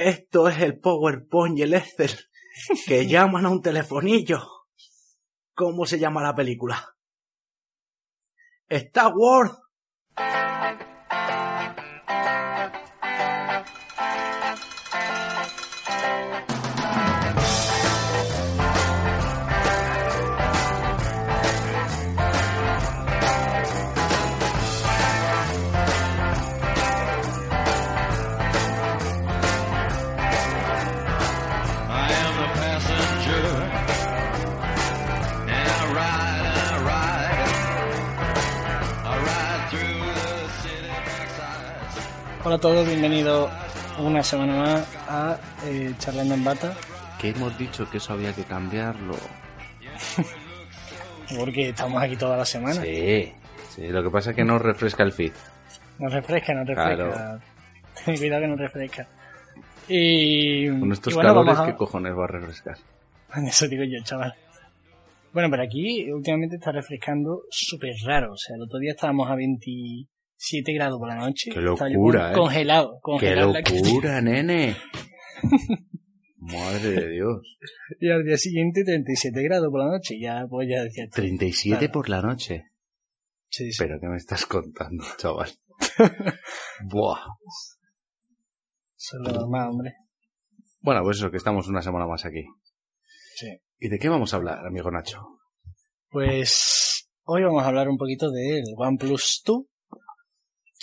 Esto es el PowerPoint y el Excel que llaman a un telefonillo. ¿Cómo se llama la película? Star Wars. A todos, bienvenidos una semana más a eh, Charlando en Bata, Que hemos dicho que eso había que cambiarlo. porque estamos aquí toda la semana. Sí, sí. Lo que pasa es que no refresca el feed. Nos refresca, nos refresca. Claro. Cuidado que nos refresca. Y, Con estos y bueno, calores, a- ¿qué cojones va a refrescar? Eso digo yo, chaval. Bueno, pero aquí últimamente está refrescando súper raro. O sea, el otro día estábamos a 27 grados por la noche. Qué locura, ¿eh? Congelado, ¡Qué congelado. calle. locura, nene! Madre de Dios. Y al día siguiente 37 grados por la noche. Ya, pues ya decía... 37 Claro. por la noche. Sí, sí. ¿Pero qué me estás contando, chaval? Buah. Eso es lo normal, hombre. Bueno, pues eso, que estamos una semana más aquí. Sí. ¿Y de qué vamos a hablar, amigo Nacho? Pues hoy vamos a hablar un poquito del OnePlus 2,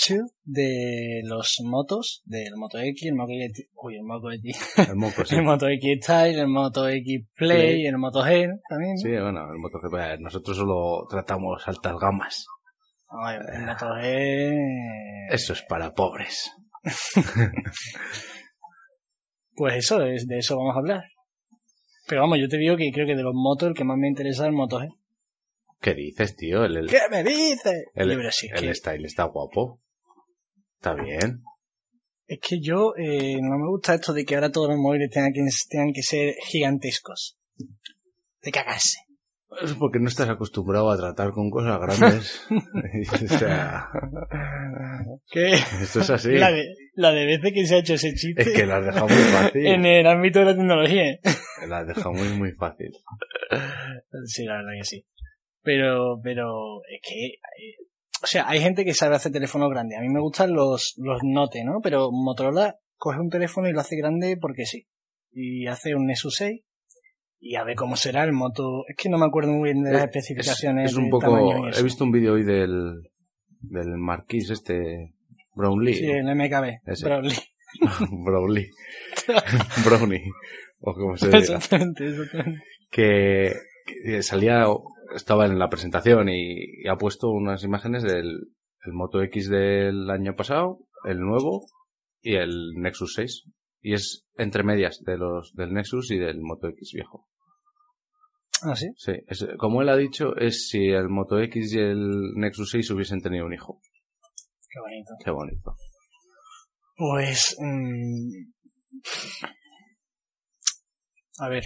2 de los motos, del Moto X, el Moto X, uy, el Moto X, El moco, sí. el Moto X Style, el Moto X Play, Play. el Moto G también. ¿no? Sí, bueno, el MotoGP. eh, Nosotros solo tratamos altas gamas. Ay, el Moto G. Eso es para pobres. Pues eso, es, de eso vamos a hablar. Pero vamos, yo te digo que creo que de los motos el que más me interesa es el Moto G. ¿Qué dices, tío? El, el, ¿Qué me dices? el- style está guapo. Está bien. Es que yo eh, no me gusta esto de que ahora todos los móviles tengan que, tengan que ser gigantescos. De cagarse. Es porque no estás acostumbrado a tratar con cosas grandes. o sea, Que esto es así. la, de, la de veces que se ha hecho ese chiste Es que lo has dejado muy fácil. en el ámbito de la tecnología. Lo has dejado muy, muy fácil. Sí, la verdad que sí. Pero, pero es que, eh, o sea, hay gente que sabe hacer teléfonos grandes. A mí me gustan los, los Note, ¿no? Pero Motorola coge un teléfono y lo hace grande porque sí. Y hace un Nexus 6 y a ver cómo será el moto. Es que no me acuerdo muy bien de las Eh, especificaciones. Es, un poco... He visto un vídeo hoy del, del marquís este... Brownlee. Sí, el MKB. Ese. Brownlee. Brownlee. Brownie. O como se diga. Exactamente, exactamente. que, que salía, estaba en la presentación y, y ha puesto unas imágenes del el Moto X del año pasado, el nuevo y el Nexus 6. Y es entre medias de los del Nexus y del Moto X viejo. Ah, sí. Sí, es- como él ha dicho, es si el Moto X y el Nexus 6 hubiesen tenido un hijo. Qué bonito. Qué bonito. Pues. mm, a ver,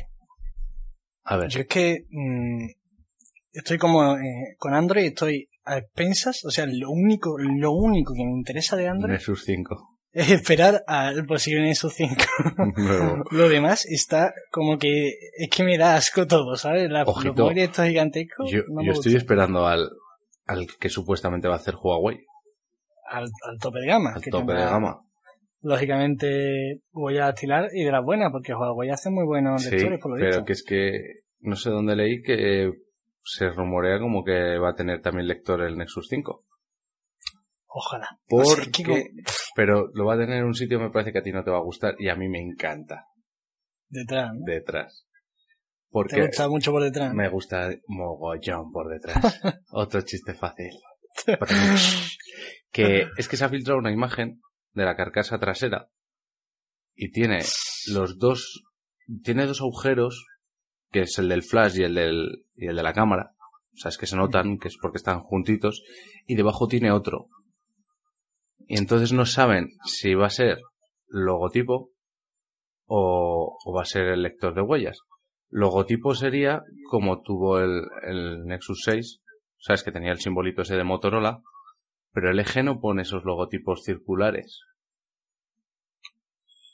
A ver, yo es que. mm, estoy como. eh, con Android estoy a expensas. O sea, lo único, lo único que me interesa de Android Nexus 5. es esperar al posible Nexus 5. Nuevo. lo demás está como que. Es que me da asco todo, ¿sabes? La, los Ojito. estos gigantescos. Yo, no yo estoy esperando al, al que supuestamente va a hacer Huawei, al, al tope de gama. al que tope de gama. lógicamente voy a estilar y de las buenas, porque Huawei hace muy buenos Sí, lectores, por lo pero visto. que es que no sé dónde leí que se rumorea como que va a tener también lector el Nexus 5. Ojalá. Porque, que pero lo va a tener en un sitio me parece que a ti no te va a gustar y a mí me encanta detrás, ¿no? detrás. Te Porque gusta mucho por detrás. me gusta mogollón por detrás. Otro chiste fácil. que es que se ha filtrado una imagen de la carcasa trasera y tiene los dos tiene dos agujeros que es el del flash y el del y el de la cámara o sea es que se notan que es porque están juntitos y debajo tiene otro y entonces no saben si va a ser logotipo o, o va a ser el lector de huellas logotipo sería como tuvo el, el Nexus 6 sabes que tenía el simbolito ese de Motorola pero el eje no pone esos logotipos circulares.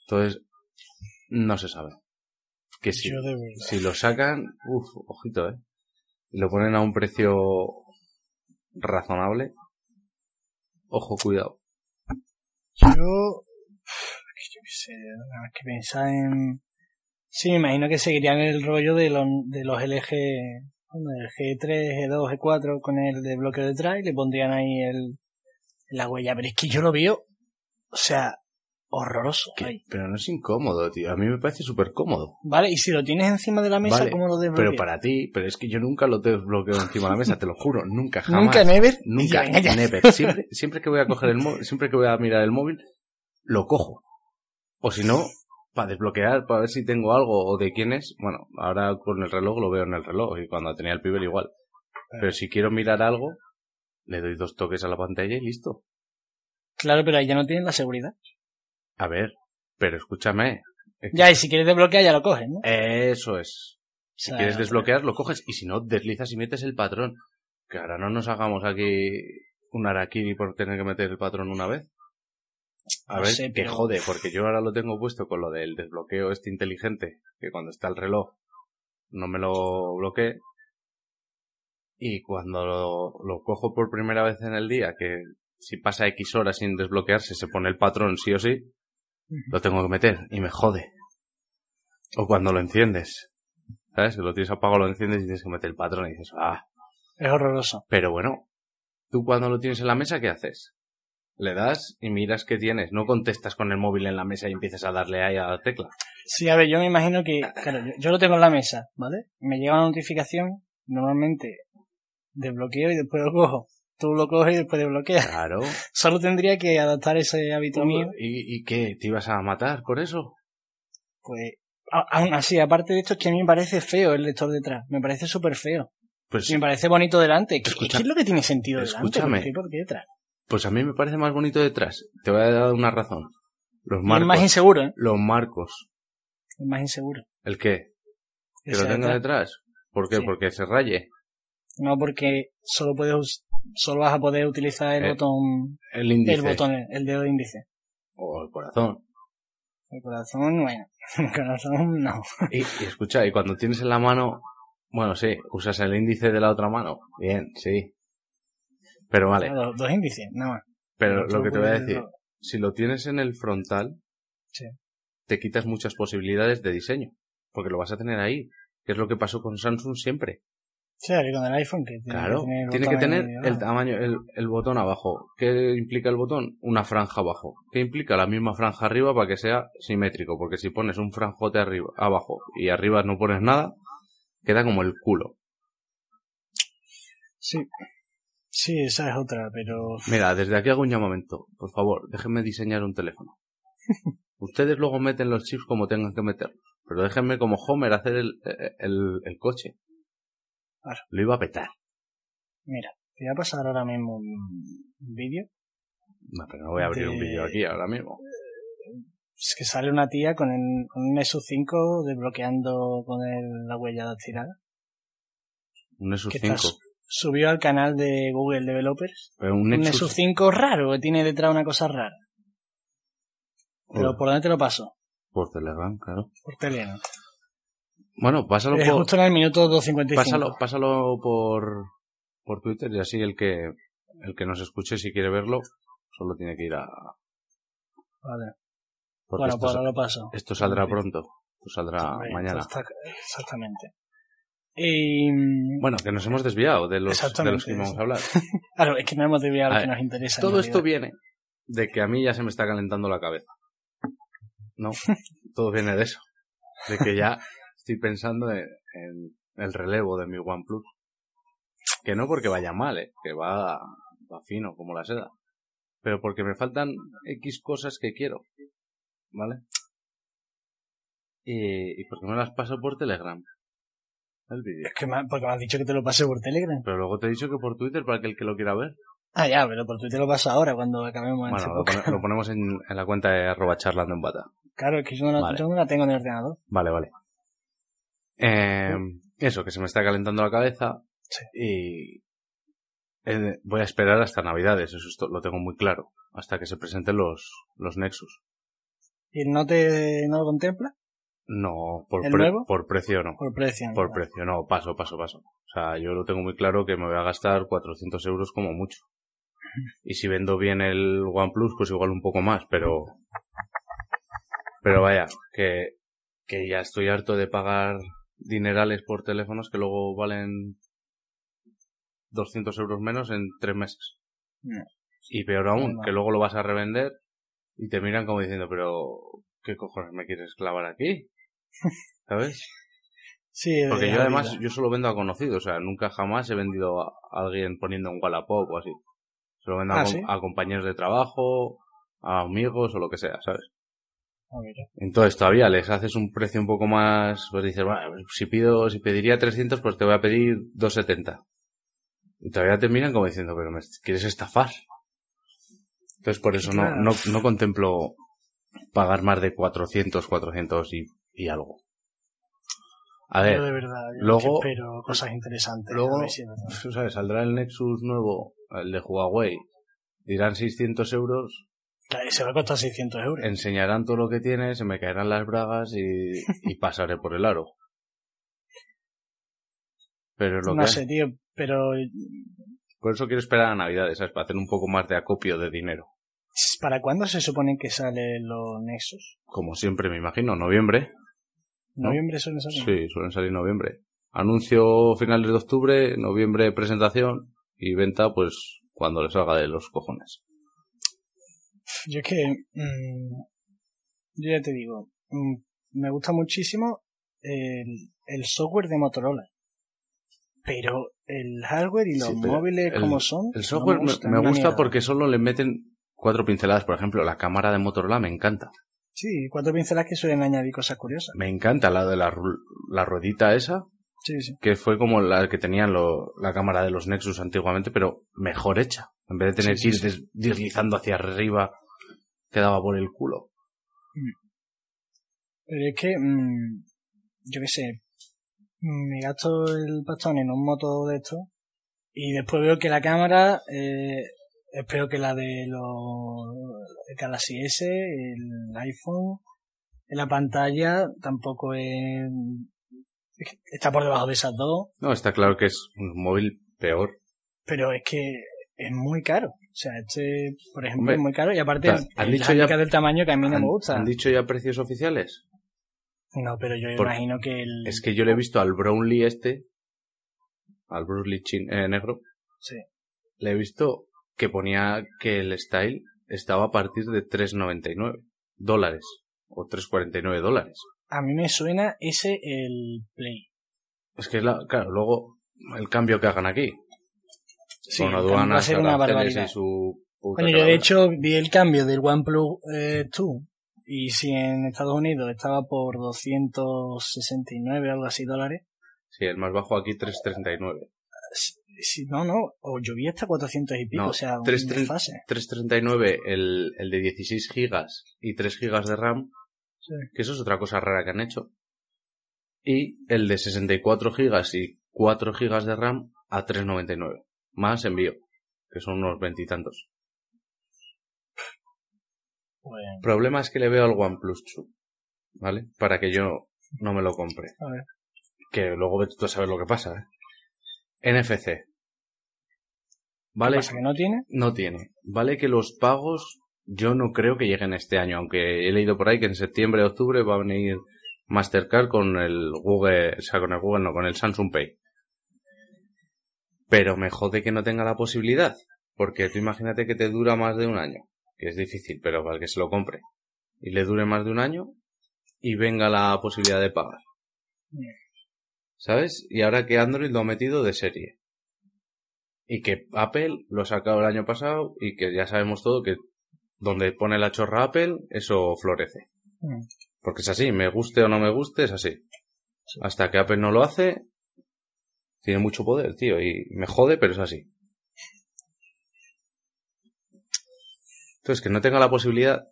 Entonces, No se sabe. Que sí. Yo de verdad. Si lo sacan, uff, ojito, eh. Y lo ponen a un precio razonable. Ojo, cuidado. Yo, yo qué sé, nada más que pensar en... Sí, me imagino que seguirían el rollo de los, de los LG, bueno, el G3, G2, G4 con el de bloqueo detrás y le pondrían ahí el, la huella. Pero es que yo lo veo, o sea, horroroso. Pero no es incómodo, tío. A mí me parece súper cómodo. Vale, y si lo tienes encima de la mesa, Vale, ¿cómo lo desbloqueas? Pero para ti, pero es que yo nunca lo desbloqueo encima de la mesa, te lo juro. Nunca, jamás. Nunca, never. Nunca, never. Siempre, siempre que voy a coger el móvil, siempre que voy a mirar el móvil, lo cojo. O si no, para desbloquear, para ver si tengo algo o de quién es. Bueno, ahora con el reloj lo veo en el reloj y cuando tenía el pibe igual. Pero si quiero mirar algo, le doy dos toques a la pantalla y listo. Claro, pero ahí ya no tienes la seguridad. A ver, pero escúchame. es que- Ya, y si quieres desbloquear ya lo coges, ¿no? Eso es. O Si sea, quieres desbloquear, lo coges. Y si no, deslizas y metes el patrón. Que ahora no nos hagamos aquí un araquiri por tener que meter el patrón una vez. A No ver, sé, que jode, porque yo ahora lo tengo puesto con lo del desbloqueo este inteligente, que cuando está el reloj no me lo bloquee. Y cuando lo, lo cojo por primera vez en el día, que si pasa X horas sin desbloquearse, se pone el patrón sí o sí, lo tengo que meter y me jode. O cuando lo enciendes, ¿sabes? Que lo tienes apagado, lo enciendes y tienes que meter el patrón y dices, ah, Es horroroso. pero bueno, tú cuando lo tienes en la mesa, ¿qué haces? Le das y miras qué tienes. No contestas con el móvil en la mesa y empiezas a darle ahí a la tecla. Sí, a ver, yo me imagino que, claro, yo, yo lo tengo en la mesa, ¿vale? Me llega una notificación, normalmente desbloqueo y después lo cojo. Tú lo coges y después desbloqueas. Claro. Solo tendría que adaptar ese hábito mío, ¿Y, ¿Y qué? ¿Te ibas a matar por eso? pues, aún así, aparte de esto, es que a mí me parece feo el lector detrás. Me parece súper feo. Pues, me parece bonito delante. ¿Qué, Escucha- qué es lo que tiene sentido escúchame. delante? ¿Por qué, detrás? pues a mí me parece más bonito detrás. Te voy a dar una razón. Los Y es marcos. más inseguro, ¿eh? Los marcos. Es más inseguro. ¿El qué? ¿Que lo tenga detrás. ¿Por qué? Sí. Porque se raye. No, porque solo puedes, solo vas a poder utilizar el Eh, botón, El índice. el botón, el dedo índice. O el corazón. El corazón, bueno, el corazón no. Y, y escucha, y cuando tienes en la mano, bueno, sí, usas el índice de la otra mano. Bien, sí. Pero vale, Dos, dos índices, nada más. pero lo que te voy a decir, si lo tienes en el frontal, Sí. te quitas muchas posibilidades de diseño. Porque lo vas a tener ahí. Que es lo que pasó con Samsung siempre. Sí, con el iPhone que tiene Claro, que tener el tiene que tener el tamaño, el, el botón abajo. ¿Qué implica el botón? Una franja abajo. ¿Qué implica la misma franja arriba para que sea simétrico? Porque si pones un franjote arriba, abajo y arriba no pones nada, queda como el culo. Sí. Sí, esa es otra, pero Mira, desde aquí hago un llamamiento. Por favor, déjenme diseñar un teléfono. Ustedes luego meten los chips como tengan que meterlos. Pero déjenme como Homer hacer el, el, el coche. Lo iba a petar. mira, te voy a pasar ahora mismo un vídeo. No, pero no voy a abrir De- un vídeo aquí ahora mismo. Es que sale una tía con, el, con un Nexus 5 desbloqueando con el- la huella dactilar. Un Nexus Que 5. está su- subió al canal de Google Developers. Pero un Un Nexus... Nexus 5 raro, que tiene detrás una cosa rara. Pero Por, ¿por dónde te lo paso? por Telegram, claro. Por Telegram. Bueno, pásalo Es por... justo en el minuto 2.55. Pásalo, pásalo por, por Twitter y así el que, el que nos escuche si quiere verlo, solo tiene que ir a... Vale. porque Bueno, pues ahora lo paso. esto saldrá pronto. Esto saldrá mañana. esto está- exactamente. Y, Bueno, que nos hemos desviado de los, de los que íbamos a hablar. claro, es que no hemos desviado A lo que nos interesa. Todo esto viene de que a mí ya se me está calentando la cabeza. No, todo viene de eso. De que ya estoy pensando en, en el relevo de mi OnePlus. Que no porque vaya mal, eh, que va, va fino como la seda. Pero porque me faltan X cosas que quiero. ¿Vale? Y, y porque me las paso por Telegram. El vídeo. Es que me, porque me has dicho que te lo pasé por Telegram. Pero luego te he dicho que por Twitter para que el que lo quiera ver. Ah, ya, pero por Twitter lo paso ahora, cuando acabemos Bueno, lo, pone- lo ponemos en, en la cuenta de arroba charlando en bata. Claro, es que yo no, Vale. yo no la tengo en el ordenador. Vale, vale. Eh, eso, que se me está calentando la cabeza. Sí. Y eh, voy a esperar hasta Navidades, eso esto- lo tengo muy claro. Hasta que se presenten los, los Nexus. ¿Y el Note no lo contempla? No, por, ¿El pre- nuevo? por precio no. Por precio. ¿no? Por precio, no, paso, paso, paso. O sea, yo lo tengo muy claro que me voy a gastar 400 euros como mucho. Y si vendo bien el OnePlus, pues igual un poco más, pero... Pero vaya, que, que ya estoy harto de pagar dinerales por teléfonos que luego valen 200 euros menos en tres meses. No. Y peor aún, No. que luego lo vas a revender y te miran como diciendo, pero ¿qué cojones me quieres clavar aquí? ¿Sabes? Sí, Porque yo además, horrible. yo solo vendo a conocidos, o sea, nunca jamás he vendido a alguien poniendo un Wallapop o así. Solo vendo a, Ah, ¿sí? a compañeros de trabajo, a amigos o lo que sea, ¿sabes? Ah. Entonces todavía les haces un precio un poco más, pues dices, bueno, si pido, si pediría 300, pues te voy a pedir 270. Y todavía te miran como diciendo, pero me quieres estafar. Entonces por eso no, no, no contemplo pagar más de 400, 400 y, y algo. A ver, de verdad, luego- espero cosas interesantes. luego- tú sabes, saldrá el Nexus nuevo, el de Huawei, dirán 600 euros, se va a costar 600 euros. enseñarán todo lo que tiene, se me caerán las bragas y, y pasaré por el aro. Pero es lo no que sé, hay. tío, pero Por eso quiero esperar a Navidades, ¿sabes? Para hacer un poco más de acopio de dinero. ¿para cuándo se supone que salen los Nexus? Como siempre, me imagino, noviembre. ¿No? ¿Noviembre suelen salir? Sí, suelen salir en noviembre. Anuncio finales de octubre, noviembre presentación y venta, pues cuando les salga de los cojones. Yo es que, mm, yo ya te digo, mm, me gusta muchísimo el, el software de Motorola. Pero el hardware y los Sí, móviles el- como son. El no software me, gustan me una gusta porque solo le meten cuatro pinceladas. Por ejemplo, la cámara de Motorola me encanta. Sí, cuatro pinceladas que suelen añadir cosas curiosas. Me encanta la de la, la ruedita esa, Sí, sí. que fue como la que tenían la cámara de los Nexus antiguamente, pero mejor hecha. En vez de tener Sí, que ir sí, deslizando hacia arriba, quedaba por el culo. Pero es que, mm, yo qué sé, mm, me gasto el pastón en un moto de esto y después veo que la cámara eh, es peor que la de los Galaxy S, el iPhone, en la pantalla tampoco es, está por debajo de esas dos, No, está claro que es un móvil peor. pero es que es muy caro. O sea, este, por ejemplo, Hombre, es muy caro y aparte ¿han el, el dicho ya- handicap del tamaño que a mí no ¿Han, me gusta. han dicho ya precios oficiales? No, pero yo Por- imagino que el... Es que yo le he visto al Brownlee este, al Bruce Lee chin- eh, negro, Sí. le he visto que ponía que el style estaba a partir de 3,99 dólares o 3,49 dólares. A mí me suena ese el Play. Es que, es la, claro, luego el cambio que hagan aquí, Sí, con cambio va a aduanas, ser una barbaridad. y su Bueno, yo de hecho vi el cambio del OnePlus eh, 2 y si en Estados Unidos estaba por 269 algo así dólares, Sí, el más bajo aquí 3,39. si, si- no, no, o yo vi hasta 400 y pico, No, o sea, un 3,39 desfase. 3,39 el, el de 16 gigas y 3 gigas de RAM, Sí. que eso es otra cosa rara que han hecho. Y el de 64 gigas y 4 gigas de RAM a 3,99. Más envío, que son unos veintitantos. Bueno, Problema es que le veo al OnePlus 2, ¿vale? Para que yo no me lo compre. a ver. Que luego vete tú a saber lo que pasa, ¿eh? NFC. ¿Qué ¿Vale? pasa que no tiene? No tiene. Vale que los pagos yo no creo que lleguen este año, aunque he leído por ahí que en septiembre o octubre va a venir Mastercard con el Google, o sea, con el Google no, con el Samsung Pay. Pero me jode que no tenga la posibilidad, porque tú imagínate que te dura más de un año, que es difícil, pero para el que se lo compre, y le dure más de un año y venga la posibilidad de pagar. ¿Sabes? Y ahora que Android lo ha metido de serie. Y que Apple lo ha sacado el año pasado y que ya sabemos todo que donde pone la chorra Apple, eso florece. Mm. Porque es así, me guste o no me guste, es así. Hasta que Apple no lo hace, tiene mucho poder, tío, y me jode, pero es así. Entonces, que no tenga la posibilidad,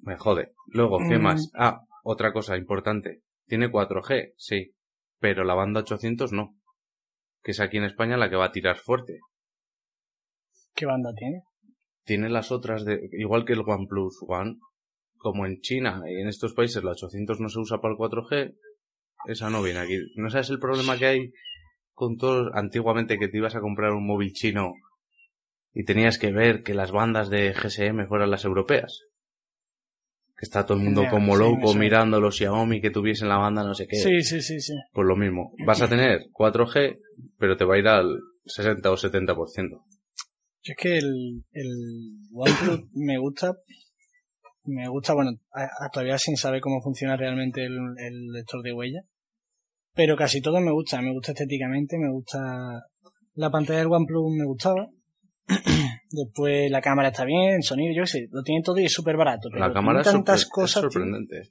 me jode. Luego, ¿qué Mm. más? Ah, otra cosa importante. Tiene 4G, sí, pero la banda 800 no. Que es aquí en España la que va a tirar fuerte. ¿Qué banda tiene? Tiene las otras de, igual que el OnePlus One, como en China y en estos países la 800 no se usa para el 4G, esa no viene aquí. ¿No sabes el problema que hay con antiguamente que te ibas a comprar un móvil chino y tenías que ver que las bandas de GSM fueran las europeas? Que está todo el mundo como sí, loco mirando los Xiaomi que tuviesen la banda no sé qué. Sí, sí, sí, sí. Pues lo mismo. Vas a tener 4G, pero te va a ir al 60 o 70%. Yo es que el, el OnePlus me gusta, me gusta, bueno, a- a- todavía sin saber cómo funciona realmente el, el lector de huella, pero casi todo me gusta, me gusta estéticamente, me gusta la pantalla del OnePlus me gustaba, después la cámara está bien, el sonido, yo qué sé, lo tiene todo y es súper barato, pero La cámara tiene es, tantas es cosas, tío. sorprendente.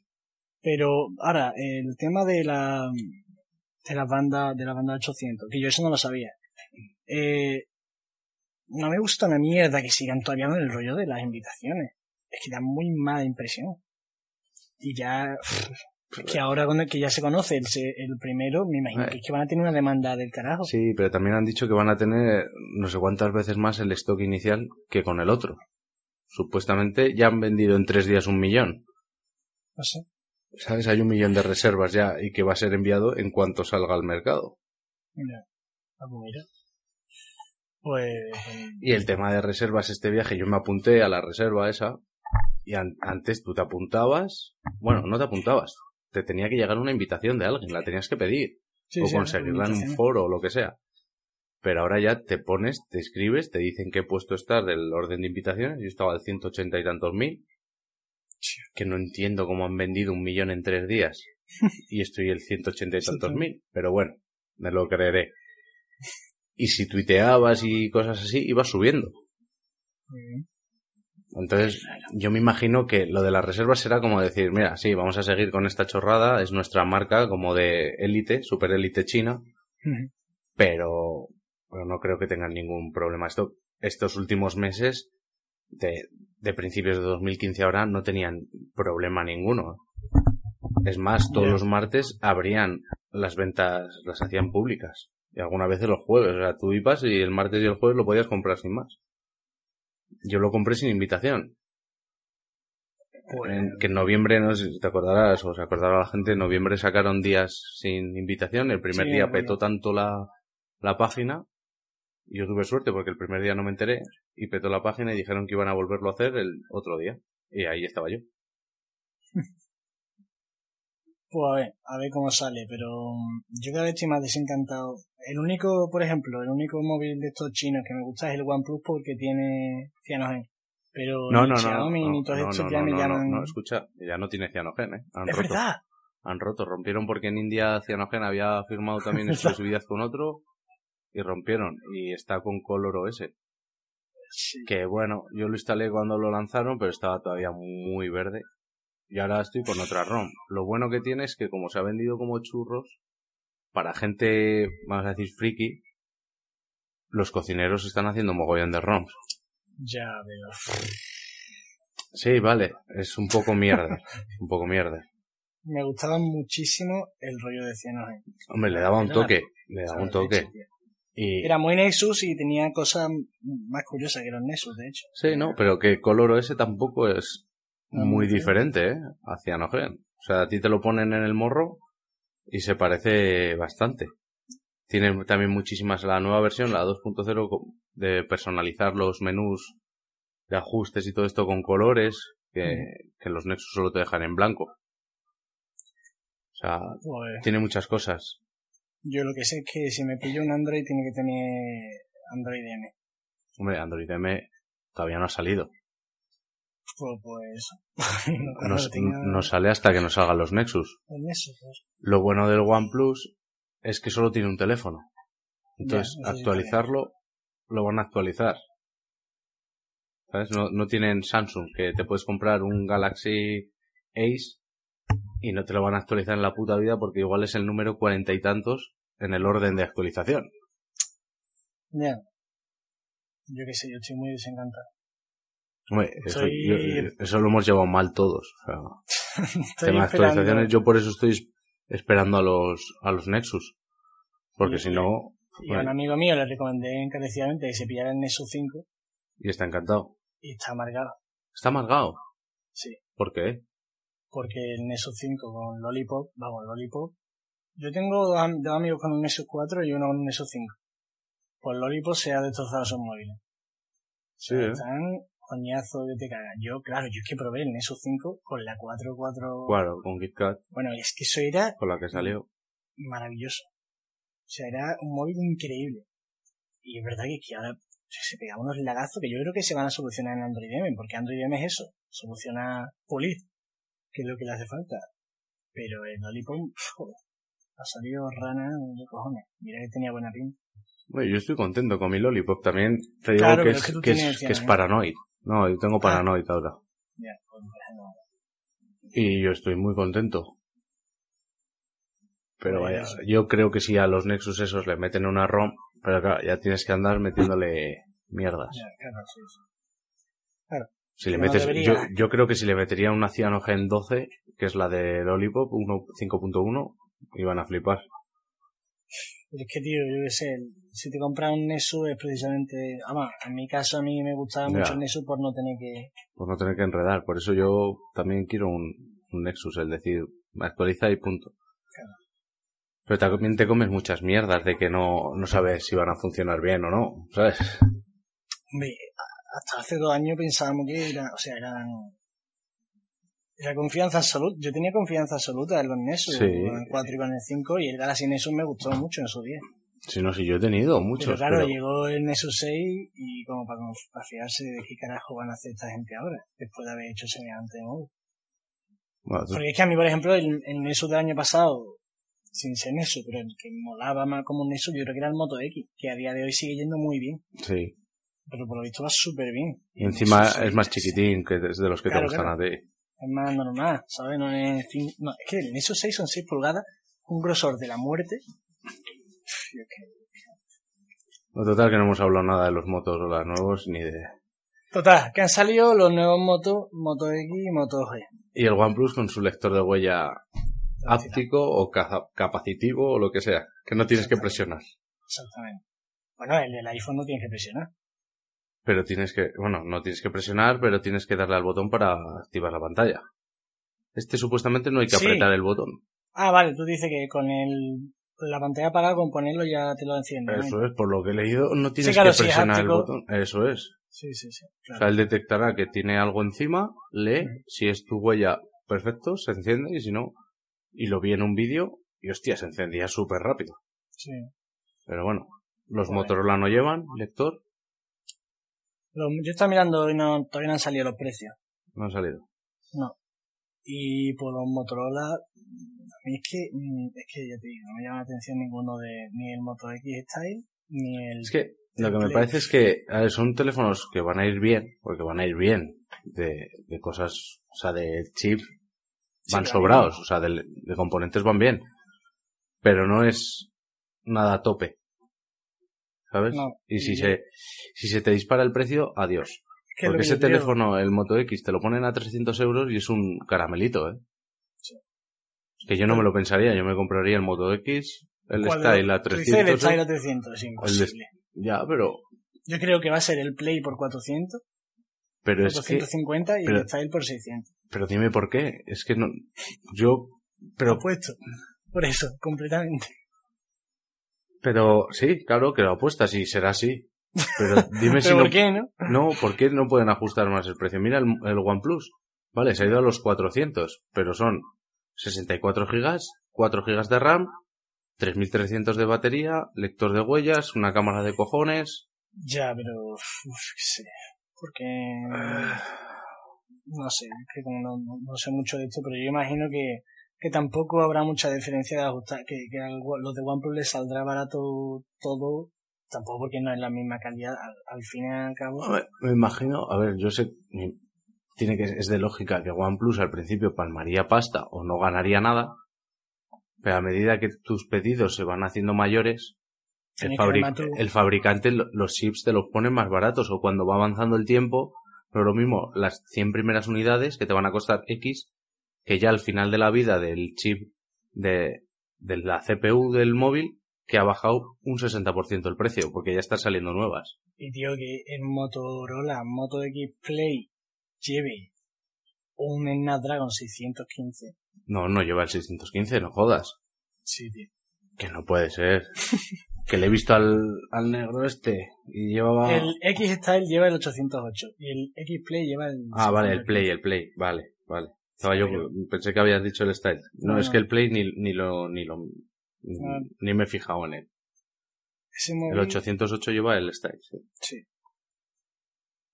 Pero ahora, el tema de la de la banda de la banda 800, que yo eso no lo sabía. Eh, no me gusta una mierda que sigan todavía con el rollo de las invitaciones. Es que da muy mala impresión. Y ya, es que ahora con el que ya se conoce el, el primero, me imagino Eh. que es que van a tener una demanda del carajo. Sí, pero también han dicho que van a tener no sé cuántas veces más el stock inicial que con el otro. Supuestamente ya han vendido en tres días un millón. No sé. ¿Sabes? Hay un millón de reservas ya y que va a ser enviado en cuanto salga al mercado. Mira. Ah, pues mira. Pues, Y el tema de reservas este viaje, yo me apunté a la reserva esa y an- antes tú te apuntabas, bueno, no te apuntabas, te tenía que llegar una invitación de alguien, la tenías que pedir sí, o sí, conseguirla en un foro o lo que sea. Pero ahora ya te pones, te escribes, te dicen qué puesto estás del orden de invitaciones. Yo estaba al 180 y tantos mil. Que no entiendo cómo han vendido un millón en tres días. Y estoy el 180 y tantos mil. Pero bueno, me lo creeré. Y si tuiteabas y cosas así, ibas subiendo. Muy bien. Entonces, yo me imagino que lo de las reservas será como decir, mira, sí, vamos a seguir con esta chorrada, es nuestra marca como de élite, super élite china, pero, pero no creo que tengan ningún problema. Esto, estos últimos meses, de, de principios de 2015 ahora, no tenían problema ninguno. Es más, todos los martes abrían las ventas, las hacían públicas. Y algunas veces los jueves. O sea, tú ibas y el martes y el jueves lo podías comprar sin más. Yo lo compré sin invitación. Pues, En- que en noviembre, no sé si te acordarás o se acordará la gente, en noviembre sacaron días sin invitación. El primer Sí, día petó tanto la, la página. Y yo tuve suerte porque el primer día no me enteré y petó la página y dijeron que iban a volverlo a hacer el otro día. Y ahí estaba yo. Pues a ver, a ver cómo sale, pero yo cada vez estoy más desencantado. El único, por ejemplo, el único móvil de estos chinos que me gusta es el OnePlus porque tiene cianogen. Pero No, ni no. Xiaomi no, ni todos estos ya no, me no, llaman. no, escucha, ya no tiene cianogen, ¿eh? Han es roto. verdad. Han roto, rompieron porque en India Cianogen había firmado también exclusividad con otro y rompieron. Y está con Color OS. Sí. Que bueno, yo lo instalé cuando lo lanzaron, pero estaba todavía muy verde. Y ahora estoy con otra ROM. Lo bueno que tiene es que como se ha vendido como churros, para gente, vamos a decir, friki, los cocineros están haciendo mogollón de ROMs. Ya veo. Sí, vale, es un poco mierda. un poco mierda. Me gustaba muchísimo el rollo de cianogen. Hombre, le daba un toque. Le daba un toque. Y... Era muy Nexus y tenía cosas más curiosas que los Nexus, de hecho. Sí, no, pero que Color OS tampoco es No, muy diferente, ¿eh? A Cyanogen. O sea, a ti te lo ponen en el morro y se parece bastante. Tiene también muchísimas la nueva versión, la 2.0, co- de personalizar los menús de ajustes y todo esto con colores, que, que los Nexus solo te dejan en blanco. O sea, tiene muchas cosas. yo lo que sé es que si me pillo un Android tiene que tener Android M. Hombre, Android M todavía no ha salido. Pues, pues Cuando No, lo tenga no sale hasta que nos salgan los Nexus. el Nexus, pues. Lo bueno del OnePlus es que solo tiene un teléfono. Entonces, Ya, actualizarlo, lo van a actualizar. ¿Sabes? No, no tienen Samsung, que te puedes comprar un Galaxy Ace y no te lo van a actualizar en la puta vida porque igual es el número cuarenta y tantos en el orden de actualización. Ya. Yo qué sé, yo estoy muy desencantado. Hombre, eso, yo- eso lo hemos llevado mal todos. O sea, tema actualizaciones, yo por eso estoy es- esperando a los, a los Nexus. Porque si no, Y a un amigo mío le recomendé encarecidamente que se pillara el Nexus 5 y está encantado. y está amargado. Está amargado. Sí. ¿Por qué? porque el Nexus 5 con Lollipop, vamos, Lollipop. Yo tengo dos, dos amigos con un Nexus 4 y uno con un Nexus 5. Pues Lollipop se ha destrozado sus móviles. Sí, ¿eh? Están coñazo de te cagas. Yo, claro, yo es que probé el Nexus 5 con la 4.4. Claro, con KitKat, Bueno, es que eso era con la que salió. maravilloso. O sea, era un móvil increíble. Y es verdad que, que ahora se pegaba unos lagazos que yo creo que se van a solucionar en Android M, porque Android M es eso, soluciona pulir, que es lo que le hace falta. Pero el Lollipop, ha salido rana de cojones. Mira que tenía buena pinta. Bueno, yo estoy contento con mi Lollipop. También te digo Claro, que, es, que que, es, que. No, yo tengo paranoid ahora. Ya, Y yo estoy muy contento. Pero vaya, yo creo que si a los Nexus esos le meten una ROM, pero claro, ya tienes que andar metiéndole mierdas. ya, claro, sí, sí. Si le No metes, debería. yo, yo creo que si le metería una Cyanogen 12, que es la de Lollipop 1 5.1, iban a flipar. Pero es que, tío, yo qué sé, si te compras un Nexus es precisamente... Además, en mi caso a mí me gustaba Ya. mucho el Nexus por no tener que... Por no tener que enredar. Por eso yo también quiero un, un Nexus, es decir, me actualiza y punto. Claro. Pero también te comes muchas mierdas de que no, no sabes si van a funcionar bien o no, ¿sabes? Hombre, hasta hace dos años pensábamos que era, o sea, eran... Era confianza absoluta. Yo tenía confianza absoluta en los Nexus, Sí. con el 4 y con el 5, y el Galaxy Nexus me gustó mucho en su día. Si no, si yo he tenido muchos, pero claro, pero- llegó el Nexus 6 y como para, para fiarse de qué carajo van a hacer esta gente ahora, después de haber hecho semejante móvil. bueno, tú- Porque es que a mí, por ejemplo, el, el Nexus del año pasado, sin ser Nexus, pero el que molaba más como un Nexus, yo creo que era el Moto X, que a día de hoy sigue yendo muy bien. sí. Pero por lo visto va súper bien. Y encima Nexus es más 6, chiquitín que es de los que Claro, te gustan a ti. Es más normal, ¿sabes? No es, no, es que el Nexus 6 son 6 pulgadas, un grosor de la muerte. No, total que no hemos hablado nada de los motos o las nuevos ni de... Total, que han salido los nuevos Moto, Moto X y Moto G. Y el OnePlus con su lector de huella áptico o ca- capacitivo o lo que sea, que no tienes que presionar. Exactamente. Bueno, el del iPhone no tienes que presionar. Pero tienes que, bueno, no tienes que presionar, pero tienes que darle al botón para activar la pantalla. Este supuestamente no hay que Sí. apretar el botón. Ah, vale, tú dices que con el, la pantalla apagada, con ponerlo ya te lo enciende. ¿no? Eso es, por lo que he leído, no tienes claro, que si es presionar el botón. Eso es. Sí, sí, sí. O Claro. sea, él detectará que tiene algo encima, lee, si es tu huella, perfecto, se enciende, y si no, y lo vi en un vídeo, y hostia, se encendía súper rápido. Sí. Pero bueno, los. Motorola no llevan lector, Yo estaba mirando y no, todavía no han salido los precios. no han salido. No. Y por los Motorola, a mí es que, mm, es que ya te digo, no me llama la atención ninguno de, ni el Moto X Style, ni el... Es que lo que me parece es que a ver, son teléfonos que van a ir bien, porque van a ir bien de, de cosas, o sea, de chip van sobrados, o sea, de, de componentes van bien, pero no es nada a tope, ¿sabes? No, y si y- se si se te dispara el precio, adiós. Lo Porque que ese teléfono, el Moto X, te lo ponen a 300 euros y es un caramelito, ¿eh? Sí. Que yo no me lo pensaría, yo me compraría el Moto X, el ¿Cuál Style a tú dices el 300. Style a 300. Ya, pero, Yo creo que va a ser el Play por 400, pero es que, 450 y pero- el Style por 600. pero dime por qué, es que no, yo, pero, Apuesto. Por eso, completamente. Pero sí, claro que lo apuestas y será así. Pero dime si ¿Pero no, por qué, no? no, ¿por qué no pueden ajustar más el precio? Mira el, el OnePlus, vale, se ha ido a los 400, pero son 64 gigas, 4 gigas de RAM, 3300 de batería, lector de huellas, una cámara de cojones. Ya, pero... Uf, sé. Porque... No sé, es que como no, no- no sé mucho de esto, pero yo imagino que, que tampoco habrá mucha diferencia de ajustar, que, que a los de OnePlus les saldrá barato todo, tampoco porque no es la misma calidad, al, al fin y al cabo. A ver, Me imagino, a ver, yo sé, tiene que, es de lógica que OnePlus al principio palmaría pasta o no ganaría nada, pero a medida que tus pedidos se van haciendo mayores, el, tu- fabricante lo- los chips te los pone más baratos o cuando va avanzando el tiempo, pero lo mismo, las 100 primeras unidades que te van a costar X, que ya al final de la vida del chip de, de la CPU del móvil, que ha bajado un 60% el precio, porque ya están saliendo nuevas. Y tío, que en Motorola, Moto X Play, lleve un Snapdragon 615. No, no lleva el 615, no jodas. Sí, tío. Que no puede ser. que le he visto al, al negro este y llevaba... El X-Style lleva el 808 y el X-Play lleva el... Ah, vale, el 615. Play, el Play, vale, vale. Estaba yo, pensé que habías dicho el Style. No, No, es que el Play ni, ni lo, ni lo, ni me he fijado en él. Ese El móvil... 808 lleva el Style, sí. Sí.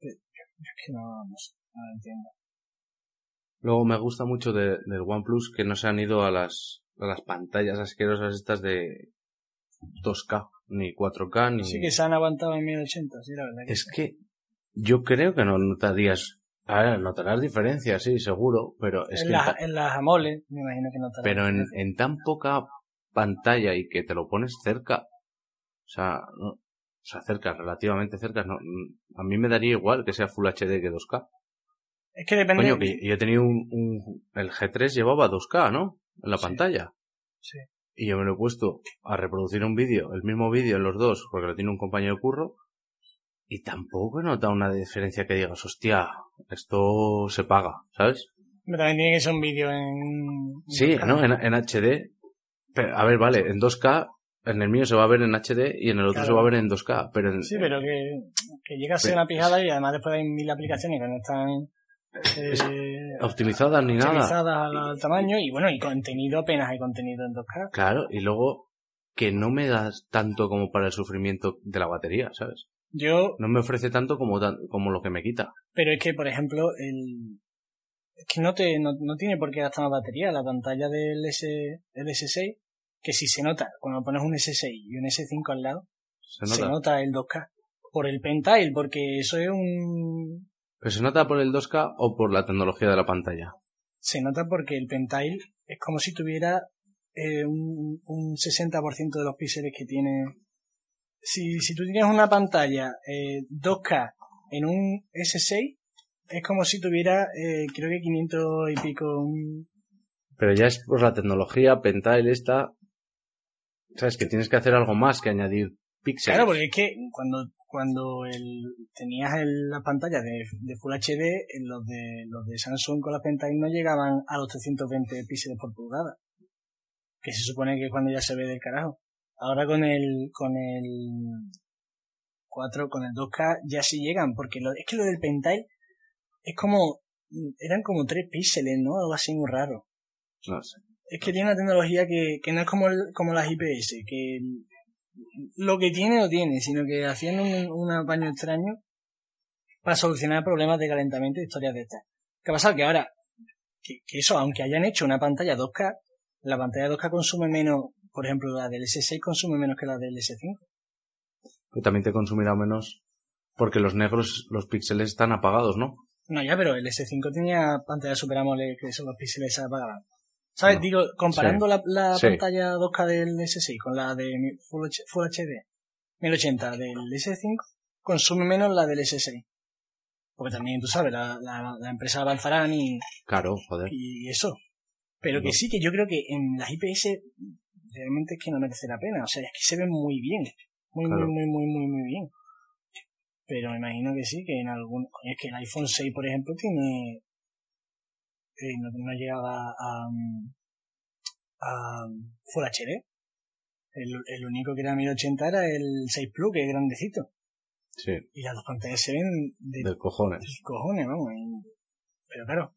Eh, Es que no, no sé, no lo entiendo. Luego me gusta mucho de- del OnePlus que no se han ido a las, a las pantallas asquerosas estas de 2K, ni 4K, ni... Sí que se han aguantado en 1080, sí, la verdad. Que Es sí. que yo creo que no notarías... A ver, notarás diferencias, sí, seguro, pero es en, que... en las AMOLED, me imagino que no te pero en, en tan poca pantalla y que te lo pones cerca, o sea, no, o sea, cerca, relativamente cerca, no, mm, a mí me daría igual que sea Full HD que 2K. Es que depende... Coño, que yo he tenido un, un- el G3 llevaba 2K, ¿no? En la Sí. pantalla. Sí. Y yo me lo he puesto a reproducir un vídeo, el mismo vídeo en los dos, porque lo tiene un compañero de curro, y tampoco he notado una diferencia que digas, hostia, esto se paga, ¿sabes? Pero también tiene que ser un vídeo en... Sí, ¿no? En, en HD. Pero, a ver, vale, en 2K, en el mío se va a ver en HD y en el otro Claro. se va a ver en 2K, pero en, Sí, pero que, que llega a ser Pero- una pijada y además después hay mil aplicaciones que no están eh, optimizadas ni nada. optimizadas al, al tamaño y bueno, y contenido apenas hay contenido en 2K. Claro, y luego que no me das tanto como para el sufrimiento de la batería, ¿sabes? Yo, No me ofrece tanto como, como lo que me quita. pero es que, por ejemplo, el, es que no te, no, no tiene por qué gastar más batería. La pantalla del S, del S6, que si se nota, cuando pones un S6 y un S5 al lado, Se nota el 2K. Por el pentile, porque eso es un, ¿Pero se nota por el 2K o por la tecnología de la pantalla? se nota porque el pentile es como si tuviera eh, un, un 60% de los píxeles que tiene. Si, si tú tienes una pantalla eh, 2K en un S6, es como si tuviera, eh, creo que 500 y pico. un- Pero ya es por la tecnología Pentile esta. ¿Sabes? Que tienes que hacer algo más que añadir píxeles. Claro, porque es que cuando cuando el, tenías el, la pantalla de, de Full HD, los de los de Samsung con la pentile no llegaban a los 320 píxeles por pulgada. Que se supone que es cuando ya se ve del carajo. Ahora con el con el 4 con el 2K ya sí llegan, porque lo, es que lo del pentile es como eran como 3 píxeles, ¿no? Algo así muy raro. No sé. Es que tiene una tecnología que, que no es como, el- como las IPS, que lo que tiene lo tiene, sino que haciendo un, un apaño extraño para solucionar problemas de calentamiento y historias de estas. ¿Qué ha pasado? Que ahora, que, que eso, aunque hayan hecho una pantalla 2K, la pantalla 2K consume menos, por ejemplo, la del S6 consume menos que la del S5. Que también te consumirá menos porque los negros, los píxeles están apagados, ¿no? No, ya, pero el S5 tenía pantalla Super AMOLED que esos los píxeles se apagaban. ¿Sabes? No. Digo, comparando la, la Sí. pantalla 2K del S6 con la de Full, H- Full HD 1080 del S5, consume menos la del S6. Porque también, tú sabes, la, la, la empresa avanzarán y, Claro, joder. y eso. Pero que sí, que yo creo que en las IPS realmente es que no merece la pena. O sea, es que se ven muy bien. Muy, Claro. muy, muy, muy, muy, muy bien. Pero me imagino que sí, que en algún... Es que el iPhone 6, por ejemplo, tiene... eh, no, no llegaba a... um, a Full HD. El, el único que era 1080 era el 6 Plus, que es grandecito. Sí, Y las dos pantallas se ven de del cojones. tus cojones, vamos. Pero claro.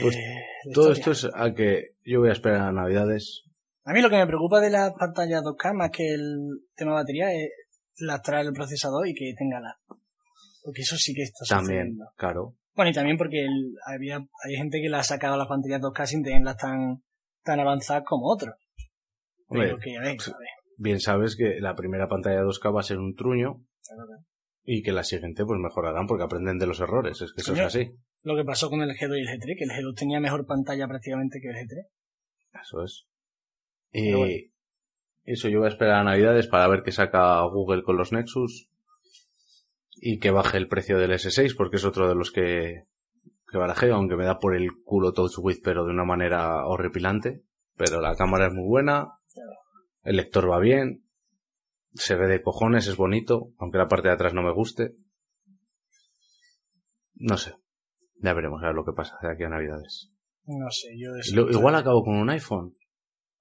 Pues, Eh, la Todo historia. esto es a que yo voy a esperar a Navidades. A mí lo que me preocupa de la pantalla 2K más que el tema batería es lastrar el procesador y que tenga la. Porque eso sí que está También, sucediendo. claro. Bueno, y también porque el- había, hay gente que le ha sacado las pantallas 2K sin tenerlas tan, tan avanzadas como otros. Hombre, Pero que, ver, bien sabes que la primera pantalla 2K va a ser un truño claro, claro. y que la siguiente pues mejorarán porque aprenden de los errores. Es que eso Coño. es así. Lo que pasó con el G2 y el G3, que el G2 tenía mejor pantalla prácticamente que el G3. Eso es. Y bueno. eso yo voy a esperar a Navidades para ver qué saca Google con los Nexus y que baje el precio del S6 porque es otro de los que, que barajeo, aunque me da por el culo Touch With pero de una manera horripilante. Pero la cámara es muy buena, el lector va bien, se ve de cojones, es bonito, aunque la parte de atrás no me guste. No sé. Ya veremos a ver lo que pasa de aquí a Navidades. No sé, yo Lo- igual acabo con un iPhone.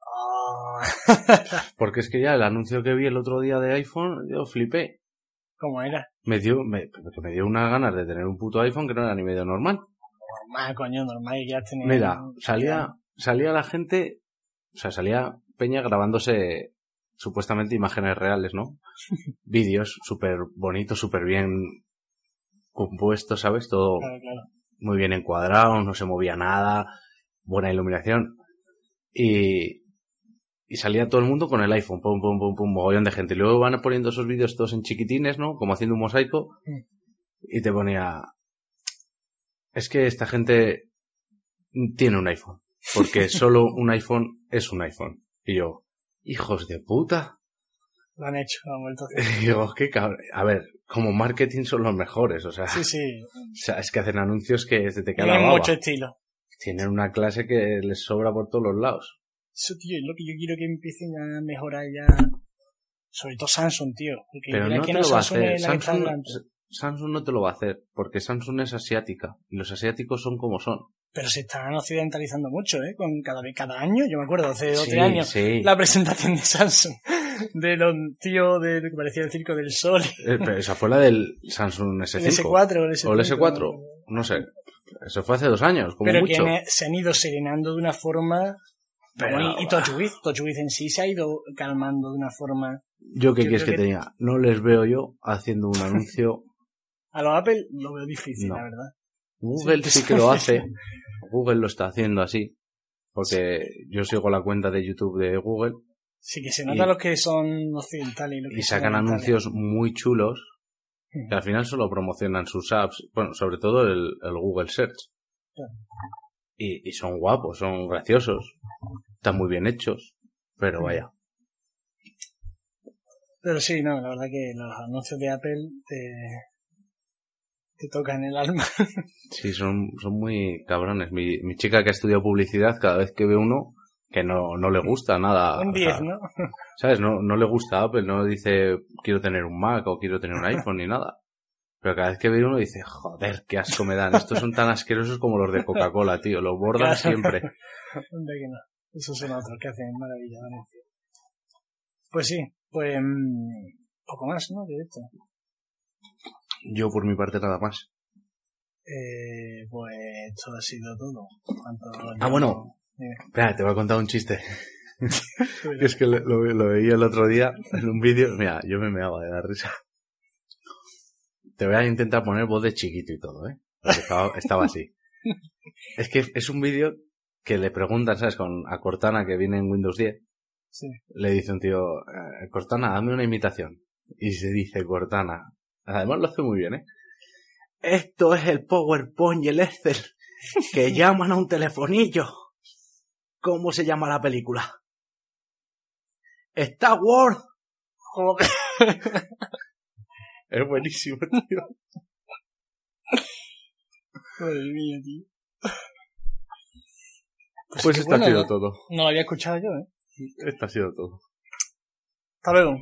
Ah, Porque es que ya el anuncio que vi el otro día de iPhone, yo flipé. ¿Cómo era? Me dio, me, me dio unas ganas de tener un puto iPhone que no era ni medio normal. Normal, coño, normal quieras tener... Mira, salía, salía la gente, o sea, salía Peña grabándose supuestamente imágenes reales, ¿no? Vídeos súper bonitos, súper bien compuestos, ¿sabes? Todo Claro, claro. Muy bien encuadrado, no se movía nada, buena iluminación. Y, y salía todo el mundo con el iPhone, pum, pum, pum, pum, mogollón de gente. Y luego van poniendo esos vídeos todos en chiquitines, ¿no? Como haciendo un mosaico. Y te ponía, es que esta gente tiene un iPhone. Porque solo un iPhone es un iPhone. Y yo, hijos de puta. Lo han hecho, lo han vuelto a hacer. Digo, qué cabrón. A ver, como marketing son los mejores, o sea, Sí, sí. o sea, es que hacen anuncios que se te queda Tienen mucho estilo. Tienen una clase que les sobra por todos los lados. Eso, tío, es lo que yo quiero que empiecen a mejorar ya. Sobre todo Samsung, tío. Porque Pero no que te lo va a Samsung hacer. Samsung. Samsung no te lo va a hacer, porque Samsung es asiática. Y los asiáticos son como son. Pero se están occidentalizando mucho, ¿eh? Con cada vez, cada año. Yo me acuerdo, hace dos Sí, años, sí. la presentación de Samsung. De los tíos de lo que parecía el circo del sol. Eh, pero esa fue la del Samsung S5. El S4 o el S5. O el S4. No sé. Eso fue hace dos años, como Pero mucho. que se han ido serenando de una forma. Pero- y, y TouchWiz, TouchWiz en sí se ha ido calmando de una forma. Yo qué quieres que, que- te diga. No les veo yo haciendo un anuncio. A los Apple lo veo difícil, No. la verdad. Google Sí, sí que lo hace. Google lo está haciendo así. Porque yo sigo la cuenta de YouTube de Google Sí, que se nota Y- los que son occidentales y los que y sacan anuncios muy chulos que al final solo promocionan sus apps, bueno, sobre todo el, el Google Search. Claro. Y, y son guapos, son graciosos, están muy bien hechos, pero vaya. Pero sí, no, la verdad que los anuncios de Apple te, te tocan el alma. Sí, son, son muy cabrones. Mi, mi chica que ha estudiado publicidad, cada vez que ve uno, que no, no le gusta nada. Un o 10, sea, ¿no? ¿Sabes? No, no le gusta Apple, no dice quiero tener un Mac o quiero tener un iPhone ni nada. Pero cada vez que ve uno dice, joder, qué asco me dan. Estos son tan asquerosos como los de Coca-Cola, tío. Los bordan Claro. siempre. Anda que no. Esos son otros que hacen maravilla. Pues sí, pues mm, poco más, ¿no? De esto. Yo por mi parte nada más. Eh, pues esto ha sido todo. Cuanto Ah, bueno. Espera, te voy a contar un chiste. Es que lo, lo- lo veía el otro día en un vídeo. Mira, yo me meaba de la risa. Te voy a intentar poner voz de chiquito y todo, ¿eh? Estaba así. Es que es un vídeo que le preguntan, ¿sabes? Con, a Cortana que viene en Windows 10. Sí. Le dice un tío, eh, Cortana, dame una imitación. Y se dice Cortana. Además lo hace muy bien, ¿eh? Esto es el PowerPoint y el Excel que llaman a un telefonillo. ¿Cómo se llama la película? Star Wars. Joder. Es buenísimo, tío. Madre mía, tío. Pues, qué esto bueno, ha sido todo. No lo había escuchado yo, ¿eh? Esto ha sido todo. Hasta luego.